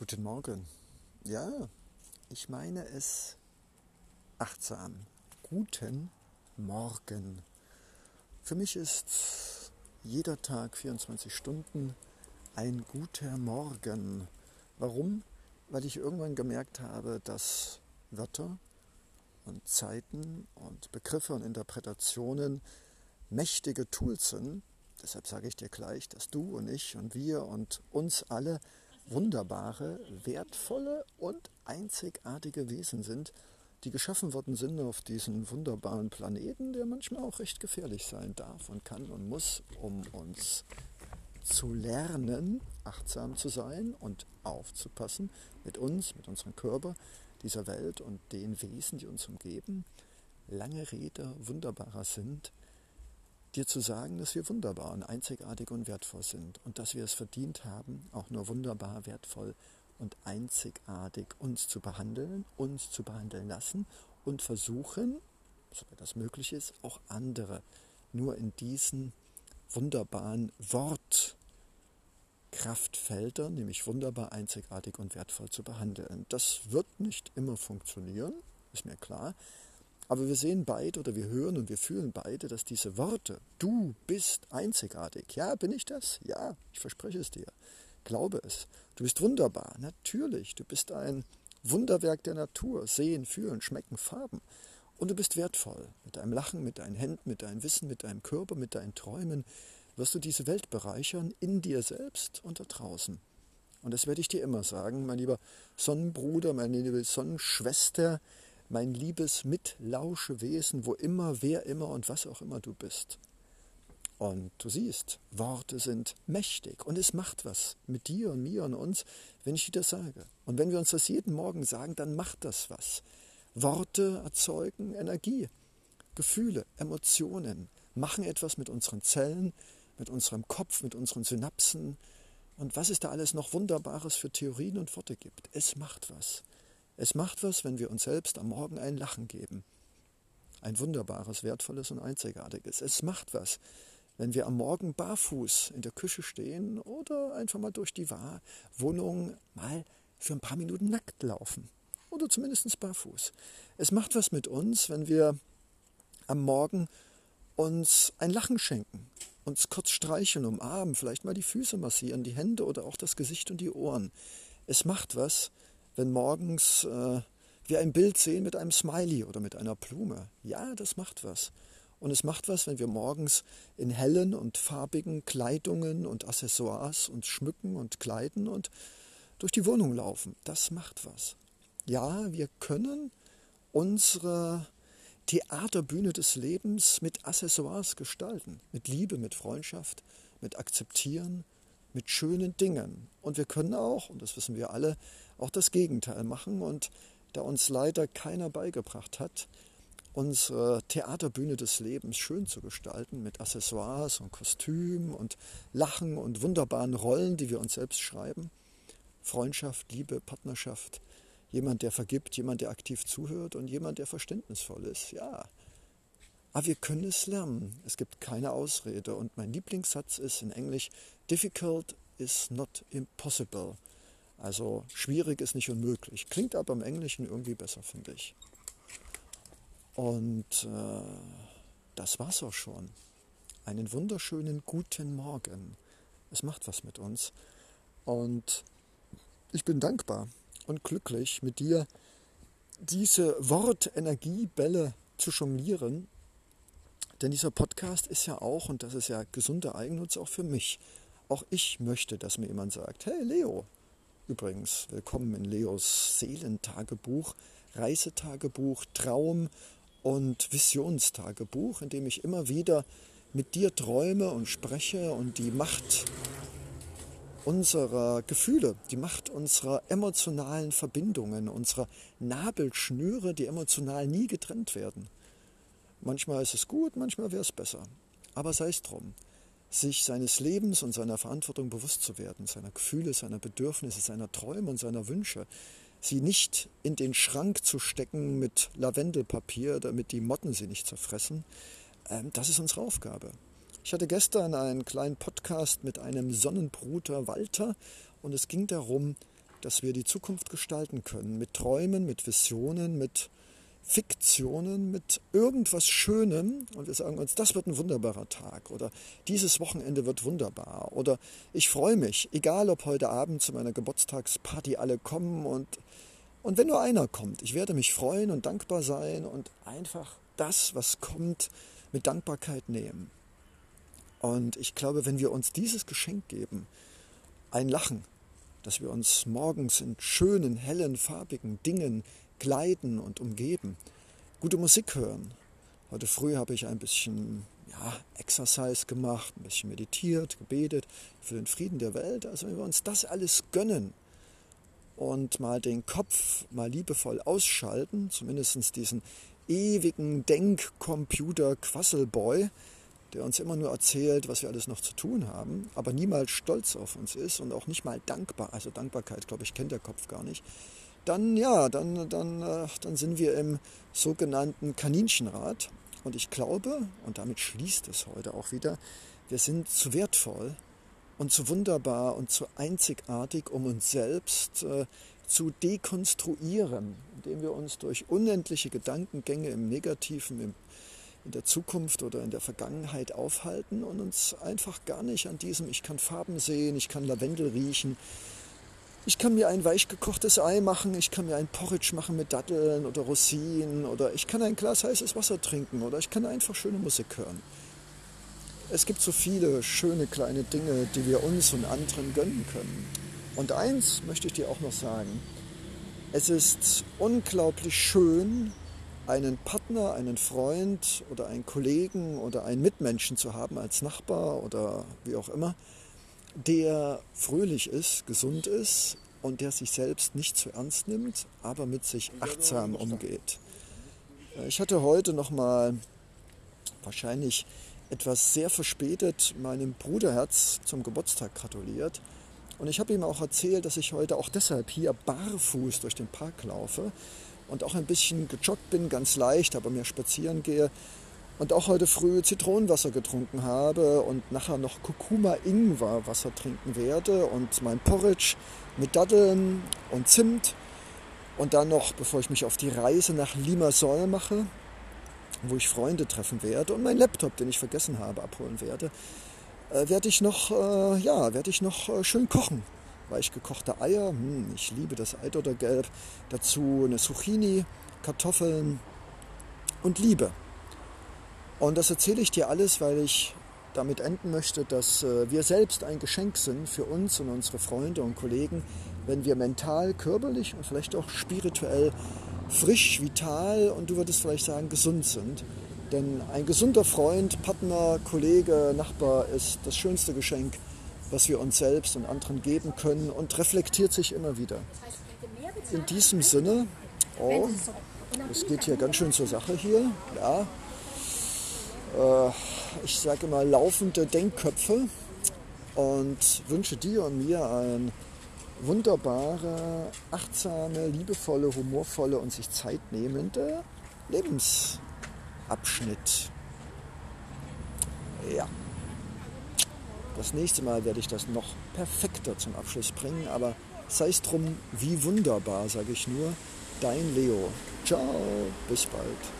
Guten Morgen. Ja, ich meine es achtsam. Guten Morgen. Für mich ist jeder Tag 24 Stunden ein guter Morgen. Warum? Weil ich irgendwann gemerkt habe, dass Wörter und Zeiten und Begriffe und Interpretationen mächtige Tools sind. Deshalb sage ich dir gleich, dass du und ich und wir und uns alle wunderbare, wertvolle und einzigartige Wesen sind, die geschaffen worden sind auf diesen wunderbaren Planeten, der manchmal auch recht gefährlich sein darf und kann und muss, um uns zu lernen, achtsam zu sein und aufzupassen mit uns, mit unserem Körper, dieser Welt und den Wesen, die uns umgeben. Lange Rede wunderbarer sind, dir zu sagen, dass wir wunderbar und einzigartig und wertvoll sind und dass wir es verdient haben, auch nur wunderbar, wertvoll und einzigartig uns zu behandeln, uns zu behandeln lassen und versuchen, soweit das möglich ist, auch andere nur in diesen wunderbaren Wortkraftfeldern, nämlich wunderbar, einzigartig und wertvoll zu behandeln. Das wird nicht immer funktionieren, ist mir klar, aber wir sehen beide oder wir hören und wir fühlen beide, dass diese Worte, du bist einzigartig. Ja, bin ich das? Ja, ich verspreche es dir. Glaube es. Du bist wunderbar. Natürlich. Du bist ein Wunderwerk der Natur. Sehen, fühlen, schmecken, Farben. Und du bist wertvoll. Mit deinem Lachen, mit deinen Händen, mit deinem Wissen, mit deinem Körper, mit deinen Träumen wirst du diese Welt bereichern, in dir selbst und da draußen. Und das werde ich dir immer sagen, mein lieber Sonnenbruder, meine liebe Sonnenschwester, mein liebes Mitlauschewesen, wo immer, wer immer und was auch immer du bist. Und du siehst, Worte sind mächtig und es macht was mit dir und mir und uns, wenn ich dir das sage. Und wenn wir uns das jeden Morgen sagen, dann macht das was. Worte erzeugen Energie, Gefühle, Emotionen, machen etwas mit unseren Zellen, mit unserem Kopf, mit unseren Synapsen. Und was es da alles noch Wunderbares für Theorien und Worte gibt. Es macht was. Es macht was, wenn wir uns selbst am Morgen ein Lachen geben. Ein wunderbares, wertvolles und einzigartiges. Es macht was, wenn wir am Morgen barfuß in der Küche stehen oder einfach mal durch die Wohnung mal für ein paar Minuten nackt laufen. Oder zumindest barfuß. Es macht was mit uns, wenn wir am Morgen uns ein Lachen schenken, uns kurz streicheln, umarmen, vielleicht mal die Füße massieren, die Hände oder auch das Gesicht und die Ohren. Es macht was, wenn morgens äh, wir ein Bild sehen mit einem Smiley oder mit einer Blume. Ja, das macht was. Und es macht was, wenn wir morgens in hellen und farbigen Kleidungen und Accessoires uns schmücken und kleiden und durch die Wohnung laufen. Das macht was. Ja, wir können unsere Theaterbühne des Lebens mit Accessoires gestalten, mit Liebe, mit Freundschaft, mit Akzeptieren, mit schönen Dingen. Und wir können auch, und das wissen wir alle, auch das Gegenteil machen. Und da uns leider keiner beigebracht hat, unsere Theaterbühne des Lebens schön zu gestalten mit Accessoires und Kostümen und Lachen und wunderbaren Rollen, die wir uns selbst schreiben. Freundschaft, Liebe, Partnerschaft, jemand, der vergibt, jemand, der aktiv zuhört und jemand, der verständnisvoll ist. Ja, aber wir können es lernen. Es gibt keine Ausrede. Und mein Lieblingssatz ist in Englisch, difficult is not impossible. Also schwierig ist nicht unmöglich. Klingt aber im Englischen irgendwie besser, finde ich. Und äh, das war's auch schon. Einen wunderschönen guten Morgen. Es macht was mit uns. Und ich bin dankbar und glücklich, mit dir diese Wortenergiebälle zu jonglieren. Denn dieser Podcast ist ja auch, und das ist ja gesunder Eigennutz auch für mich. Auch ich möchte, dass mir jemand sagt, hey Leo, Übrigens, willkommen in Leos Seelentagebuch, Reisetagebuch, Traum- und Visionstagebuch, in dem ich immer wieder mit dir träume und spreche und die Macht unserer Gefühle, die Macht unserer emotionalen Verbindungen, unserer Nabelschnüre, die emotional nie getrennt werden. Manchmal ist es gut, manchmal wäre es besser. Aber sei es drum sich seines Lebens und seiner Verantwortung bewusst zu werden, seiner Gefühle, seiner Bedürfnisse, seiner Träume und seiner Wünsche. Sie nicht in den Schrank zu stecken mit Lavendelpapier, damit die Motten sie nicht zerfressen. Ähm, das ist unsere Aufgabe. Ich hatte gestern einen kleinen Podcast mit einem Sonnenbruder Walter und es ging darum, dass wir die Zukunft gestalten können mit Träumen, mit Visionen, mit Fiktionen, mit irgendwas Schönem und wir sagen uns, das wird ein wunderbarer Tag oder dieses Wochenende wird wunderbar oder ich freue mich, egal ob heute Abend zu meiner Geburtstagsparty alle kommen und, und wenn nur einer kommt, ich werde mich freuen und dankbar sein und einfach das, was kommt, mit Dankbarkeit nehmen. Und ich glaube, wenn wir uns dieses Geschenk geben, ein Lachen, dass wir uns morgens in schönen, hellen, farbigen Dingen kleiden und umgeben, gute Musik hören. Heute früh habe ich ein bisschen ja, Exercise gemacht, ein bisschen meditiert, gebetet für den Frieden der Welt. Also wenn wir uns das alles gönnen und mal den Kopf mal liebevoll ausschalten, zumindest diesen ewigen Denkcomputer-Quasselboy, der uns immer nur erzählt, was wir alles noch zu tun haben, aber niemals stolz auf uns ist und auch nicht mal dankbar, also Dankbarkeit, glaube ich, kennt der Kopf gar nicht, dann ja, dann, dann, äh, dann sind wir im sogenannten Kaninchenrad. Und ich glaube, und damit schließt es heute auch wieder, wir sind zu wertvoll und zu wunderbar und zu einzigartig, um uns selbst äh, zu dekonstruieren, indem wir uns durch unendliche Gedankengänge im Negativen, im in der Zukunft oder in der Vergangenheit aufhalten und uns einfach gar nicht an diesem, ich kann Farben sehen, ich kann Lavendel riechen, ich kann mir ein weich gekochtes Ei machen, ich kann mir ein Porridge machen mit Datteln oder Rosinen oder ich kann ein Glas heißes Wasser trinken oder ich kann einfach schöne Musik hören. Es gibt so viele schöne kleine Dinge, die wir uns und anderen gönnen können. Und eins möchte ich dir auch noch sagen. Es ist unglaublich schön, einen Partner, einen Freund oder einen Kollegen oder einen Mitmenschen zu haben als Nachbar oder wie auch immer, der fröhlich ist, gesund ist und der sich selbst nicht zu ernst nimmt, aber mit sich achtsam umgeht. Äh, ich hatte heute noch mal wahrscheinlich etwas sehr verspätet meinem Bruderherz zum Geburtstag gratuliert. Und ich habe ihm auch erzählt, dass ich heute auch deshalb hier barfuß durch den Park laufe, und auch ein bisschen gejoggt bin, ganz leicht, aber mehr spazieren gehe. Und auch heute früh Zitronenwasser getrunken habe und nachher noch Kurkuma-Ingwer-Wasser trinken werde und mein Porridge mit Datteln und Zimt. Und dann noch, bevor ich mich auf die Reise nach Limassol mache, wo ich Freunde treffen werde und meinen Laptop, den ich vergessen habe, abholen werde, äh, werde ich noch, äh, ja, werde ich noch äh, schön kochen weich gekochte Eier, hm, ich liebe das Eidottergelb, dazu eine Zucchini, Kartoffeln und Liebe. Und das erzähle ich dir alles, weil ich damit enden möchte, dass äh, wir selbst ein Geschenk sind für uns und unsere Freunde und Kollegen, wenn wir mental, körperlich und vielleicht auch spirituell frisch, vital und du würdest vielleicht sagen gesund sind. Denn ein gesunder Freund, Partner, Kollege, Nachbar ist das schönste Geschenk, was wir uns selbst und anderen geben können und reflektiert sich immer wieder. In diesem Sinne, oh, es geht hier ganz schön zur Sache hier, ja. Äh, ich sage mal laufende Denkköpfe und wünsche dir und mir ein wunderbare, achtsame, liebevolle, humorvolle und sich Zeit nehmende Lebensabschnitt. Ja. Das nächste Mal werde ich das noch perfekter zum Abschluss bringen, aber sei es drum, wie wunderbar, sage ich nur. Dein Leo. Ciao, bis bald.